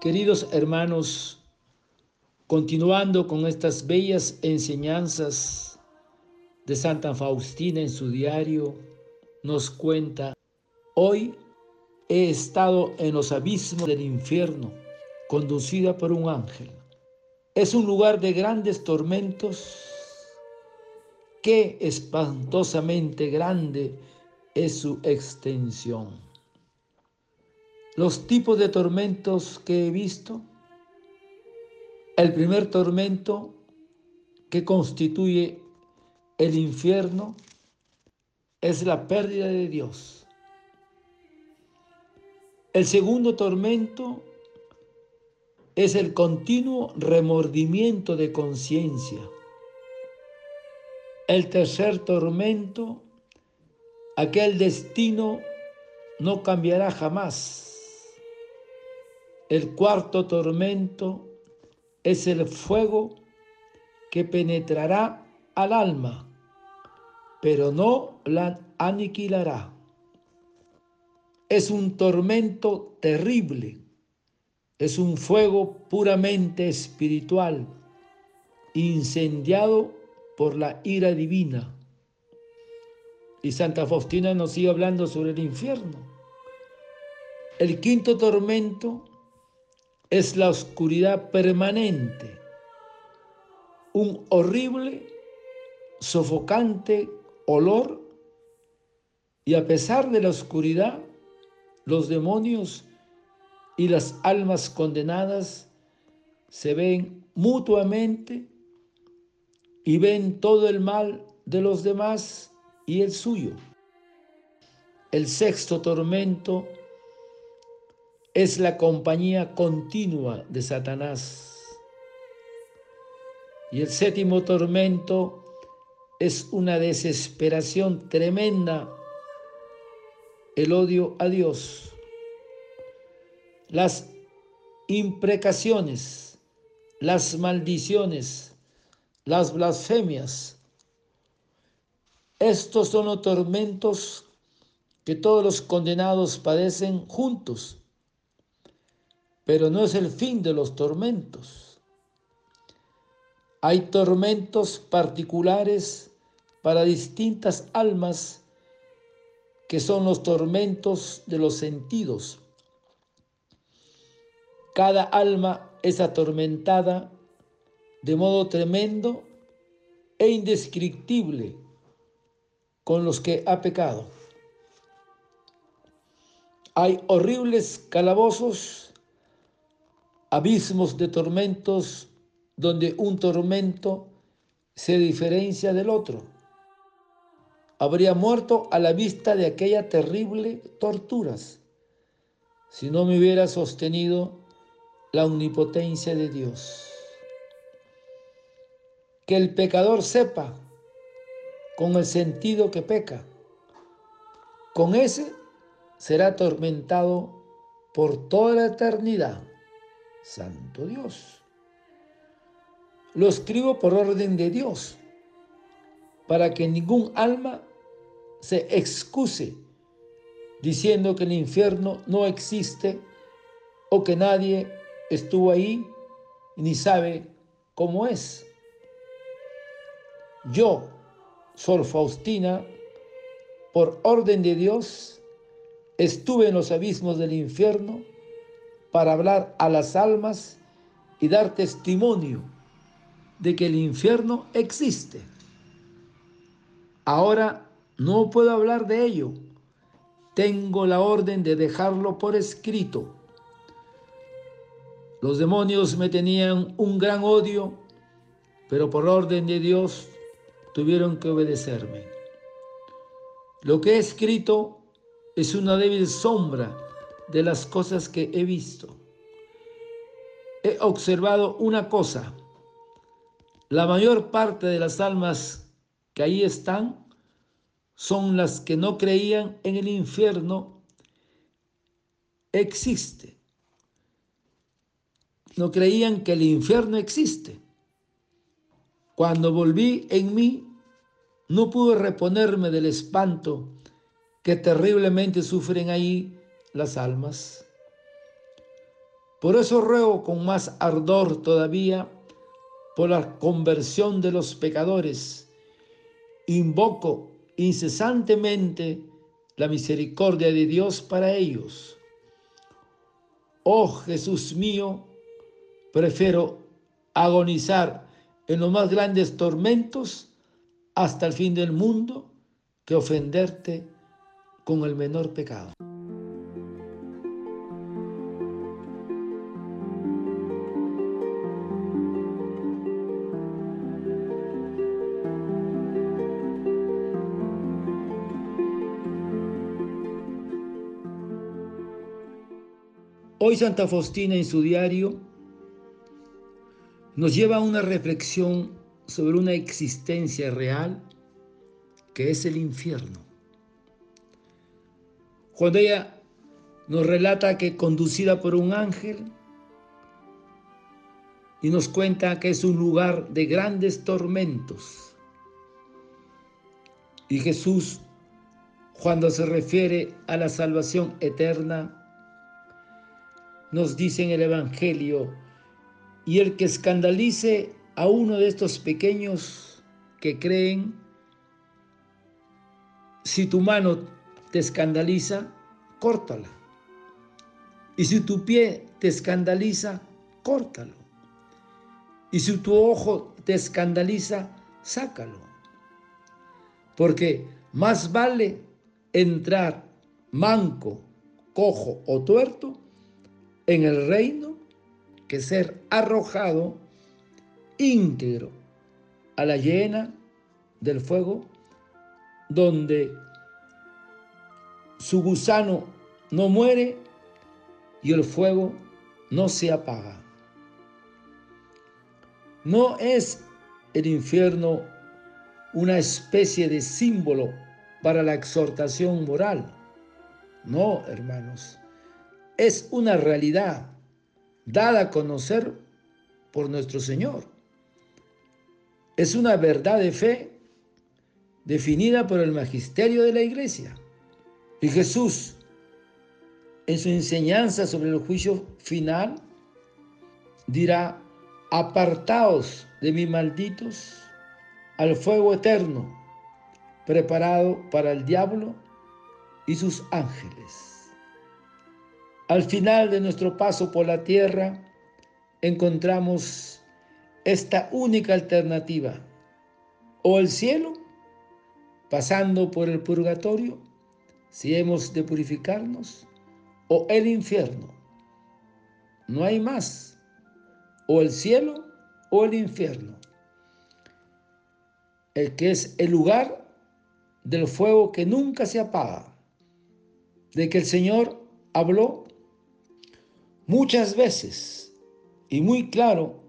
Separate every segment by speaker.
Speaker 1: Queridos hermanos, continuando con estas bellas enseñanzas de Santa Faustina en su diario, nos cuenta, hoy he estado en los abismos del infierno, conducida por un ángel. Es un lugar de grandes tormentos. Qué espantosamente grande es su extensión. Los tipos de tormentos que he visto. El primer tormento que constituye el infierno es la pérdida de Dios. El segundo tormento es el continuo remordimiento de conciencia. El tercer tormento, aquel destino no cambiará jamás el cuarto tormento es el fuego que penetrará al alma, pero no la aniquilará. Es un tormento terrible, es un fuego puramente espiritual, incendiado por la ira divina. Y Santa Faustina nos sigue hablando sobre el infierno. El quinto tormento es la oscuridad permanente, un horrible, sofocante olor y a pesar de la oscuridad, los demonios y las almas condenadas se ven mutuamente y ven todo el mal de los demás y el suyo. El sexto tormento es la compañía continua de Satanás. Y el séptimo tormento es una desesperación tremenda, el odio a Dios. Las imprecaciones, las maldiciones, las blasfemias. Estos son los tormentos que todos los condenados padecen juntos pero no es el fin de los tormentos. Hay tormentos particulares para distintas almas que son los tormentos de los sentidos. Cada alma es atormentada de modo tremendo e indescriptible con los que ha pecado. Hay horribles calabozos abismos de tormentos donde un tormento se diferencia del otro. Habría muerto a la vista de aquella terrible torturas si no me hubiera sostenido la omnipotencia de Dios. Que el pecador sepa con el sentido que peca. Con ese será atormentado por toda la eternidad. Santo Dios. Lo escribo por orden de Dios, para que ningún alma se excuse diciendo que el infierno no existe o que nadie estuvo ahí ni sabe cómo es. Yo, Sor Faustina, por orden de Dios, estuve en los abismos del infierno para hablar a las almas y dar testimonio de que el infierno existe. Ahora no puedo hablar de ello. Tengo la orden de dejarlo por escrito. Los demonios me tenían un gran odio, pero por orden de Dios tuvieron que obedecerme. Lo que he escrito es una débil sombra de las cosas que he visto. He observado una cosa. La mayor parte de las almas que ahí están son las que no creían en el infierno existe. No creían que el infierno existe. Cuando volví en mí, no pude reponerme del espanto que terriblemente sufren ahí las almas. Por eso ruego con más ardor todavía por la conversión de los pecadores. Invoco incesantemente la misericordia de Dios para ellos. Oh Jesús mío, prefiero agonizar en los más grandes tormentos hasta el fin del mundo que ofenderte con el menor pecado. Hoy Santa Faustina en su diario nos lleva a una reflexión sobre una existencia real que es el infierno. Cuando ella nos relata que conducida por un ángel y nos cuenta que es un lugar de grandes tormentos. Y Jesús, cuando se refiere a la salvación eterna, nos dice en el Evangelio, y el que escandalice a uno de estos pequeños que creen, si tu mano te escandaliza, córtala. Y si tu pie te escandaliza, córtalo. Y si tu ojo te escandaliza, sácalo. Porque más vale entrar manco, cojo o tuerto en el reino que ser arrojado íntegro a la llena del fuego, donde su gusano no muere y el fuego no se apaga. No es el infierno una especie de símbolo para la exhortación moral. No, hermanos es una realidad dada a conocer por nuestro Señor. Es una verdad de fe definida por el magisterio de la iglesia. Y Jesús, en su enseñanza sobre el juicio final, dirá, apartaos de mí malditos al fuego eterno, preparado para el diablo y sus ángeles. Al final de nuestro paso por la tierra, encontramos esta única alternativa, o el cielo, pasando por el purgatorio, si hemos de purificarnos, o el infierno. No hay más, o el cielo o el infierno, el que es el lugar del fuego que nunca se apaga, de que el Señor habló muchas veces y muy claro,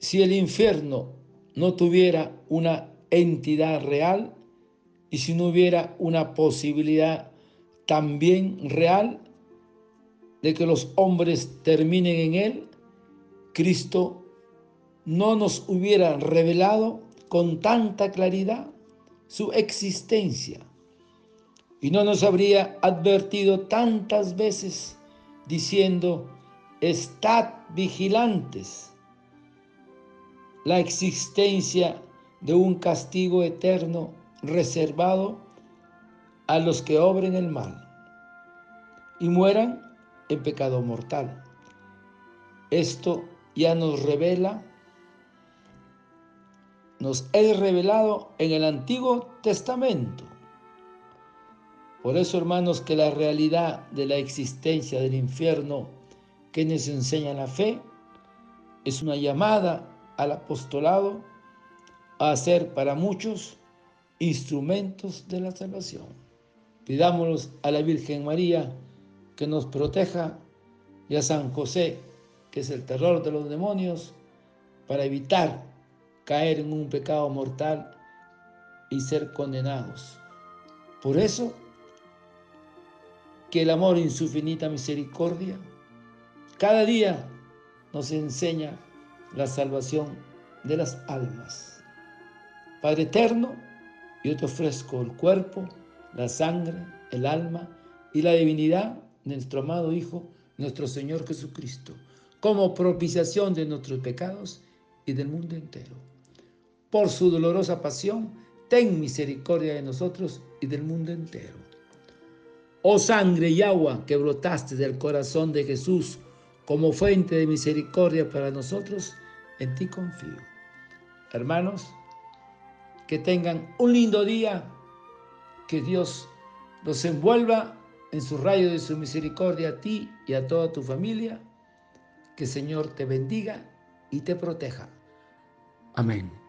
Speaker 1: si el infierno no tuviera una entidad real y si no hubiera una posibilidad también real de que los hombres terminen en él, Cristo no nos hubiera revelado con tanta claridad su existencia. Y no nos habría advertido tantas veces diciendo, estad vigilantes. La existencia de un castigo eterno reservado a los que obren el mal y mueran en pecado mortal. Esto ya nos revela, nos es revelado en el Antiguo Testamento por eso, hermanos, que la realidad de la existencia del infierno que nos enseña la fe es una llamada al apostolado a ser para muchos instrumentos de la salvación. Pidámoslos a la Virgen María que nos proteja y a San José, que es el terror de los demonios, para evitar caer en un pecado mortal y ser condenados. Por eso, que el amor en su infinita misericordia cada día nos enseña la salvación de las almas. Padre eterno, yo te ofrezco el cuerpo, la sangre, el alma y la divinidad de nuestro amado Hijo, nuestro Señor Jesucristo, como propiciación de nuestros pecados y del mundo entero. Por su dolorosa pasión, ten misericordia de nosotros y del mundo entero. Oh sangre y agua que brotaste del corazón de Jesús como fuente de misericordia para nosotros, en ti confío. Hermanos, que tengan un lindo día, que Dios los envuelva en su rayo de su misericordia a ti y a toda tu familia. Que el Señor te bendiga y te proteja. Amén.